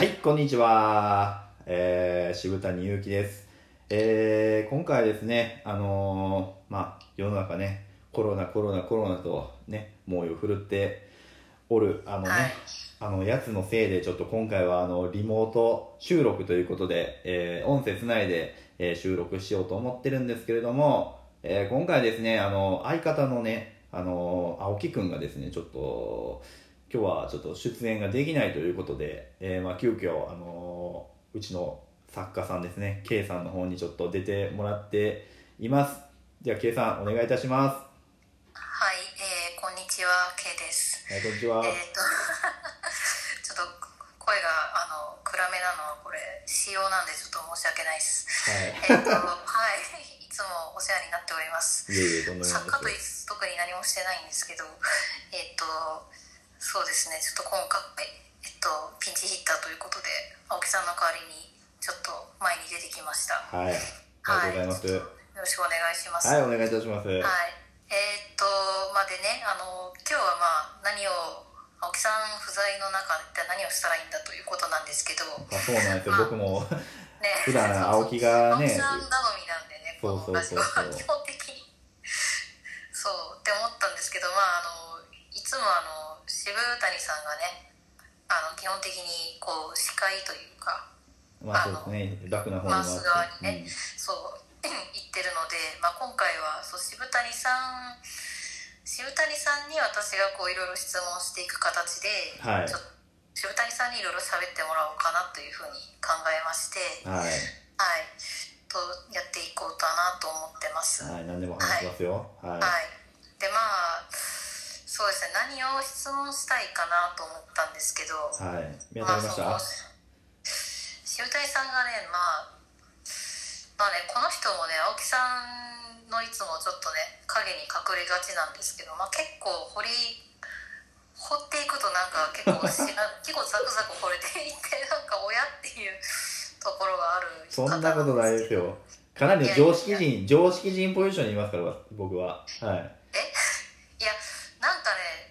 はい、こんにちは。えー、渋谷祐希です。えー、今回はですね、あのーまあ、世の中ね、コロナ、コロナ、コロナとね、猛威を振るっておる、あのね、はいあの、やつのせいで、ちょっと今回は、あの、リモート収録ということで、えー、音声つないで、えー収録しようと思ってるんですけれども、えー今回ですね、あの、相方のね、あの、青木くんがですね、ちょっと、今日はちょっと出演ができないということで、えーまあ、急遽、あのうちの作家さんですね、K さんの方にちょっと出てもらっています。では、K さん、お願いいたします。はい、えー、こんにちは、K です。はい、こんにちは。えっ、と、ちょっと声があの暗めなのはこれ仕様なんでちょっと申し訳ないです。はい。えっ、と、はい、いつもお世話になっております。作家とい。特に何もしてないんですけど、えっ、と、そうですね、ちょっと今回、えっと、ピンチヒッターということで、青木さんの代わりにちょっと前に出てきました。はい。ありがとうございます。よろしくお願いします。はい、お願いいたします。はい、えーっとまあでねあの今日はまあ何を青木さん不在の中で何をしたらいいんだということなんですけどあそうなんですよ、僕も。ね 普段青木がね青木さん頼みなんでねそうそうそうそう基本的にそうって思ったんですけどまああのいつもあの渋谷さんがねあの基本的にこう司会というかまあそうですね、楽な方に回す側にねうんそう 言ってるので、まあ、今回はそう渋谷さん渋谷さんに私がこういろいろ質問していく形で、はい渋谷さんにいろいろ喋ってもらおうかなというふうに考えまして、はい。はい、とやっていこうかなと思ってます。はい、何でも話しますよ。はい。はい、そうですね何を質問したいかなと思ったんですけど、はい。見当たりました？まあその渋谷さんがねまあまあねこの人もね青木さんのいつもちょっとね影に隠れがちなんですけど、まあ、結構掘り掘っていくとなんか結構しな 結構ザクザク掘れていってなんか親っていうところがあるそんなことないですよ。かなりの常識人、常識人ポジションにいますから、僕は。はい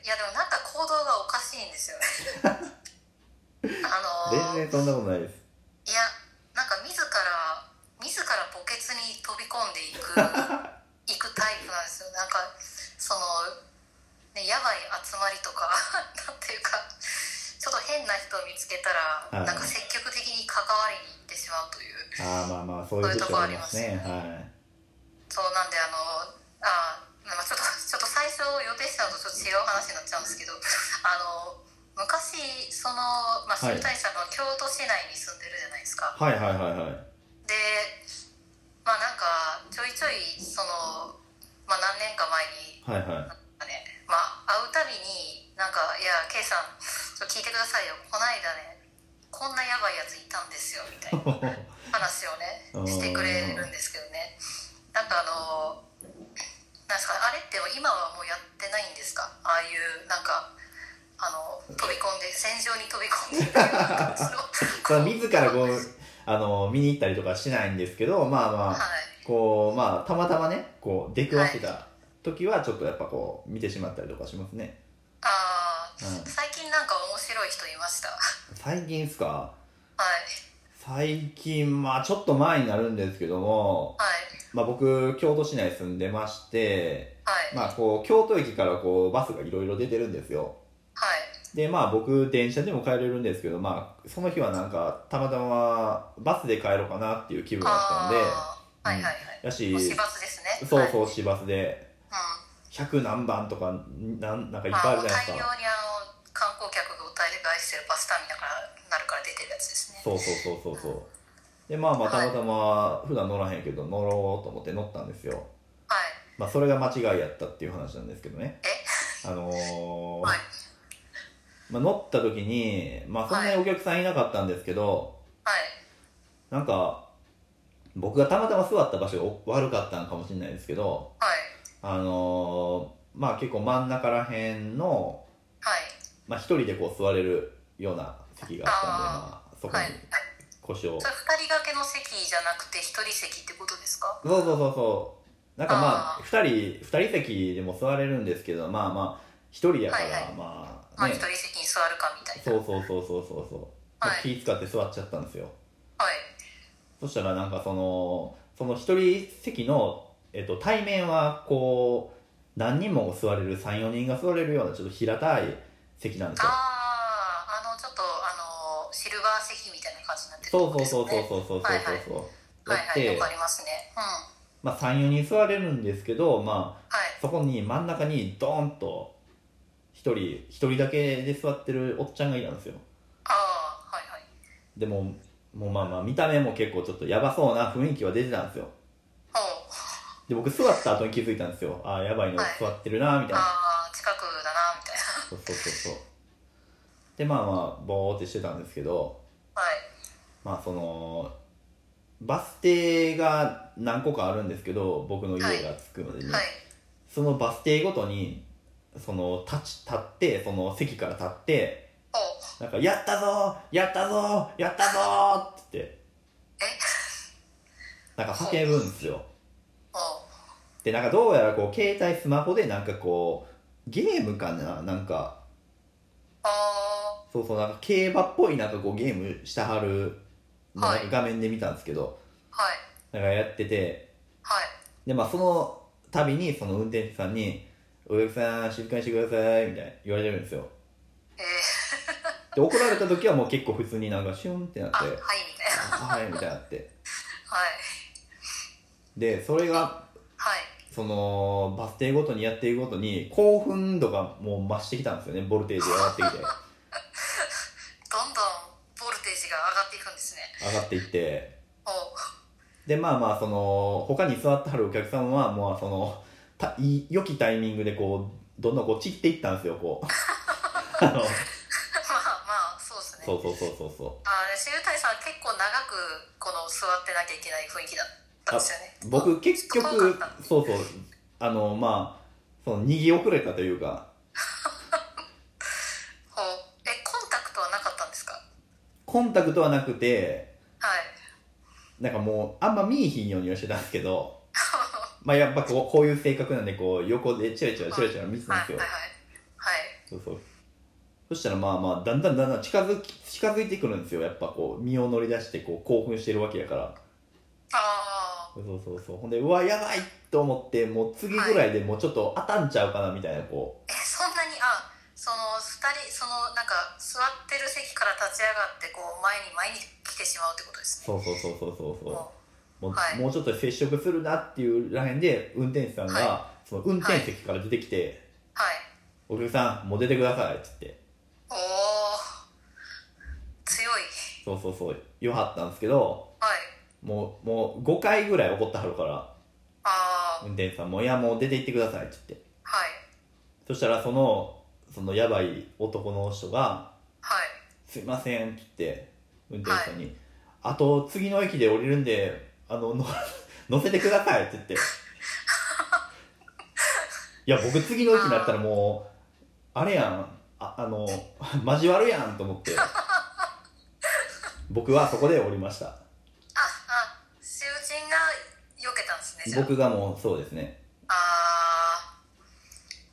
やでもなんか行動がおかしいんですよね あのー全然そんなことないです。いやなんか自ら自ら墓穴に飛び込んでいく いくタイプなんですよなんかその、ね、やばい集まりとか なんていうかちょっと変な人を見つけたら、はいなんか積極的に関わりに行ってしまうというああ、まあまあ、そういうことありますね。はい。そうなんであのあ最初予定したのとちょっと違う話になっちゃうんですけどあの昔その、まあ、はい。渋谷さんの京都市内に住んでるじゃないですか、はいはいはいはい。でまあなんかちょいちょいその、まあ、何年か前にはいはい。なんかね、まあ、会うたびになんか「いや K さんちょ聞いてくださいよ。この間ねこんなやばいやついたんですよ」みたいな話をね うん。してくれるんですけどね。なんかあのなんですかあれ？って今はもうやってないんですか？ああいうなんかあの飛び込んで戦場に飛び込んで。その 自らこう、あの、見に行ったりとかしないんですけど、まあまあ、はい。こう、まあ、たまたまね、こう、出くわせた時は、ちょっとやっぱこう、見てしまったりとかしますね。ああうん。最近なんか面白い人いました？は最近っすか？い。最近、まあ、ちょっと前になるんですけども、はいまあ僕、京都市内住んでまして、はい。まあこう、京都駅からこう、バスがいろいろ出てるんですよ。はい。で、まあ僕、電車でも帰れるんですけど、まあ、その日はなんか、たまたまバスで帰ろうかなっていう気分だったんで、はいはいはい、やし、市バスですね。そうはい、そう、市バスで、うん。100何番とか、なんなんかいっぱいあるじゃないですか。大量にあの観光客が歌い返してるバスターミナルからなるから出てるやつですね。そうそうそうそうそう。で、まあまあ、たまたま、普段乗らへんけど、乗ろうと思って乗ったんですよ。はい。まあ、それが間違いやったっていう話なんですけどね。え？あのー はい。まあ、乗った時に、まあ、そんなにお客さんいなかったんですけど、はい。なんか、僕がたまたま座った場所が悪かったのかもしれないですけど、はい。あのーまあ結構真ん中らへんの、はい。まあ一人でこう座れるような席があったんで、まあそこに。はい腰を、それ二人掛けの席じゃなくて一人席ってことですか？そうそうそうそう。なんかまああ、二人、二人席でも座れるんですけど、まあまあ、一人やから、はいはい。まあ、まあ一ね人席に座るかみたいな。そうそうそうそうそうそう。はい。気使って座っちゃったんですよ。はい。そしたらなんかそのその一人席の、えっと、対面はこう何人も座れる34人が座れるようなちょっと平たい席なんですあよ。あシルバー席みたいな感じになってるそうそうそうそううそうそうそうはいはい。そうはいはい。やってわかりますね。うん。まあ、34人座れるんですけど、まあ、はい。そこに真ん中にドーンと一人一人だけで座ってるおっちゃんがいたんですよ。ああはいはい。でももうまあまあ見た目も結構ちょっとヤバそうな雰囲気は出てたんですよ。で僕座った後に気づいたんですよ。ああやばいのはい。座ってるなみたいな、ああ近くだなみたいそうそうそうそうでまあまあボーってしてたんですけどなはい。まあそのバス停が何個かあるんですけど僕の家が着くまでに、はい。そのバス停ごとにその立ち立ってその席から立ってなんか「やったぞーやったぞーやったぞー!」って言って。え？なんか叫ぶんですよ。ほでなんかどうやらこう携帯スマホでなんかこうゲームかな？なんかそうそうなんか競馬っぽいなんかこうゲームしてはる画面で見たんですけど、あはい。なんかやっててはい。でまあその度にその運転手さんに「お客さん静かにしてください」みたいな言われてるんですよ。えー、で怒られた時はもう結構普通になんかシュンってなってあはいみたい。なはいみたいになって。はい。でそれがはい。そのバス停ごとにやっていくごとに興奮度がもう増してきたんですよねボルテージが上がってきて どんどんボルテージが上がっていくんですね上がっていって。でまあまあその他に座ってはるお客さんはもうそのたいい良きタイミングでこうどんどんこう散っていったんですよこう。あ のまあまあそうですね。そうそうそうそうそう。あーシュウタイさん結構長くこの座ってなきゃいけない雰囲気だったんですよね。僕結局そうそう。あのまあその逃げ遅れたというか。ほう。えコンタクトはなかったんですか？コンタクトはなくてはいなんかもうあんま見えひんようにはしてたんですけど まあやっぱこうこういう性格なんでこう横でチラチラチラチラ見てたんですよ。はいはい。そうそう。そしたらまあまあだんだんだんだん近づき近づいてくるんですよ。やっぱこう身を乗り出してこう興奮してるわけやから。あそうそうそう。ほんでうわやばいと思ってもう次ぐらいでもうちょっと当たんちゃうかなみたいなこーえそんなにあその2人そのなんか座ってる席から立ち上がってこう前に前に来てしまうってことですね。うそうそうそうそうそう。そうももう,、はい。もうちょっと接触するなっていうらへんで運転手さんが、はその運転席から出てきてうはい「お客さんもう出てください」っつって。おお強い。そうそうそう。言わはったんですけどはい。もうもう5回ぐらい怒ってはるからああ運転手さんも「いやもう出て行ってください」っつって。はい。そしたらそのそのやばい男の人がはい「すいません」って言って運転手さんに「あと次の駅で降りるんであのの 乗せてください」って言って。いや僕次の駅になったらもうあれやん。ああの交わるやんと思って。僕はそこで降りました。ああ囚人が避けたんですねじゃあ。僕がもうそうですね。あ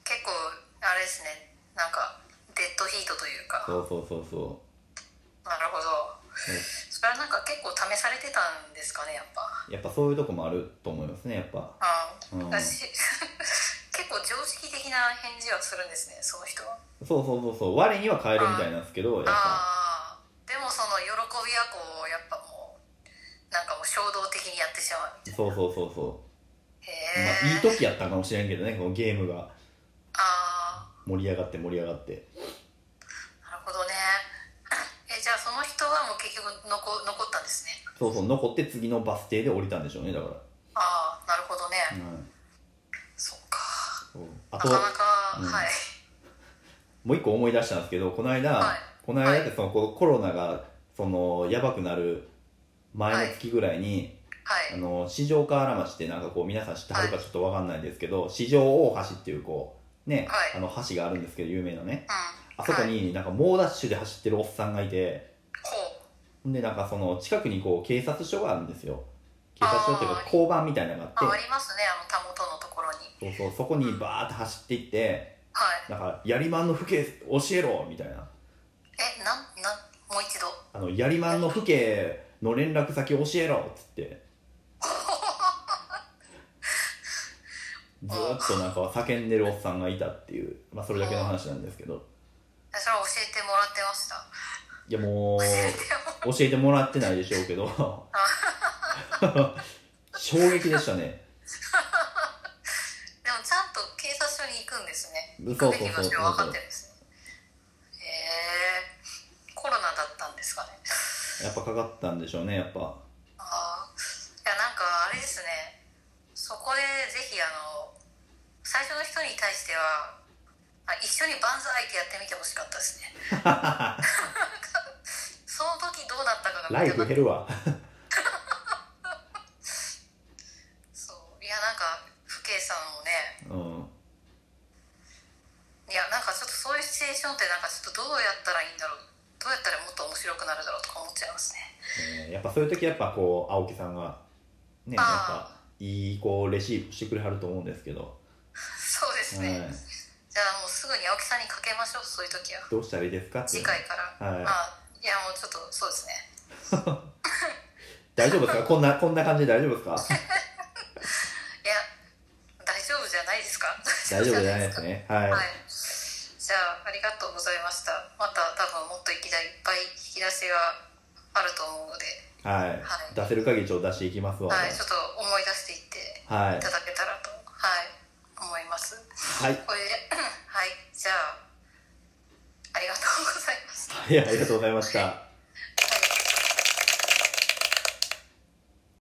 ー結構あれですね。なんかデッドヒートというか。そうそうそうそうなるほどそれはなんか結構試されてたんですかねやっぱそういうとこもあると思いますねやっぱ。あー、うん。私 結構常識的な返事はするんですねその人は。そうそうそうそう。我には帰るみたいなんですけどやっぱ。ああでもその喜びはこうやっぱもうなんかもう衝動的にやってしまうみたいそうそうそうそう。へえ、まあ、いい時やったかもしれんけどねこのゲームが。あ盛り上がって盛り上がってあなるほどねえじゃあその人はもう結局残残ったんですね。そうそう残って次のバス停で降りたんでしょうねだかああなるほどね、ら、うん、そっか。あとなかなか、うん。はい。もう一個思い出したんですけどこの間、はい。この間ってそのこうコロナがそのやばくなる前の月ぐらいに、はい。あの四条河原町ってなんかこう皆さん知ってはるかちょっとわかんないですけど、四条大橋っていうこうね、はい。あの橋があるんですけど有名なね。うん。あそこはい、になんか猛ダッシュで走ってるおっさんがいてでなんかその近くにこう警察署があるんですよ。警察署っていうか交番みたいなのがあうああってりますね。あのたもとのところに。そうそうそこにバーって走っていってはい。なんかやりまんの父兄教えろみたいな。えなんなんもう一度。ああのやりまんの父兄の連絡先教えろっつって。ずーっとなんか叫んでるおっさんがいたっていう、まあ、それだけの話なんですけど。えそれは教えてもらってました。いやもう教えてもらってないでしょうけど。衝撃でしたね。でもちゃんと警察署に行くんですね。行くべき場所分かってるんです。ねへえコロナだったんですかね。やっぱかかったんでしょうねやっぱ。ああいやなんかあれですね。そこでぜひあの最初の人に対してはあ一緒に万歳ってやってみてほしかったですね その時どうなったかがライフ減るわ。そう。いやなんか父兄さんもね。うん。いやなんかちょっとそういうシチュエーションってなんかちょっとどうやったらいいんだろう。どうやったらもっと面白くなるだろうとか思っちゃいますね。えーやっぱそういう時やっぱこう青木さんがねやっあぱいいこうレシーブしてくれはると思うんですけど、そうですね、はい、じゃあもうすぐに青木さんにかけましょうそういう時は。どうしたらいいですかって。次回から、はい。あいやもうちょっとそうですね 大丈夫ですか？こんなこんな感じで大丈夫ですか？いや大丈夫じゃないですか？大丈夫じゃないですね。はい、はい。じゃあありがとうございました。また多分もっといきないっぱい引き出しがあると思うので。はい。はい。出せる限りちょっと出していきますわ。はい。ちょっと思い出していってはいいただけたらとはい。思います。はい。これではい。じゃあありがとうございました。はいありがとうございました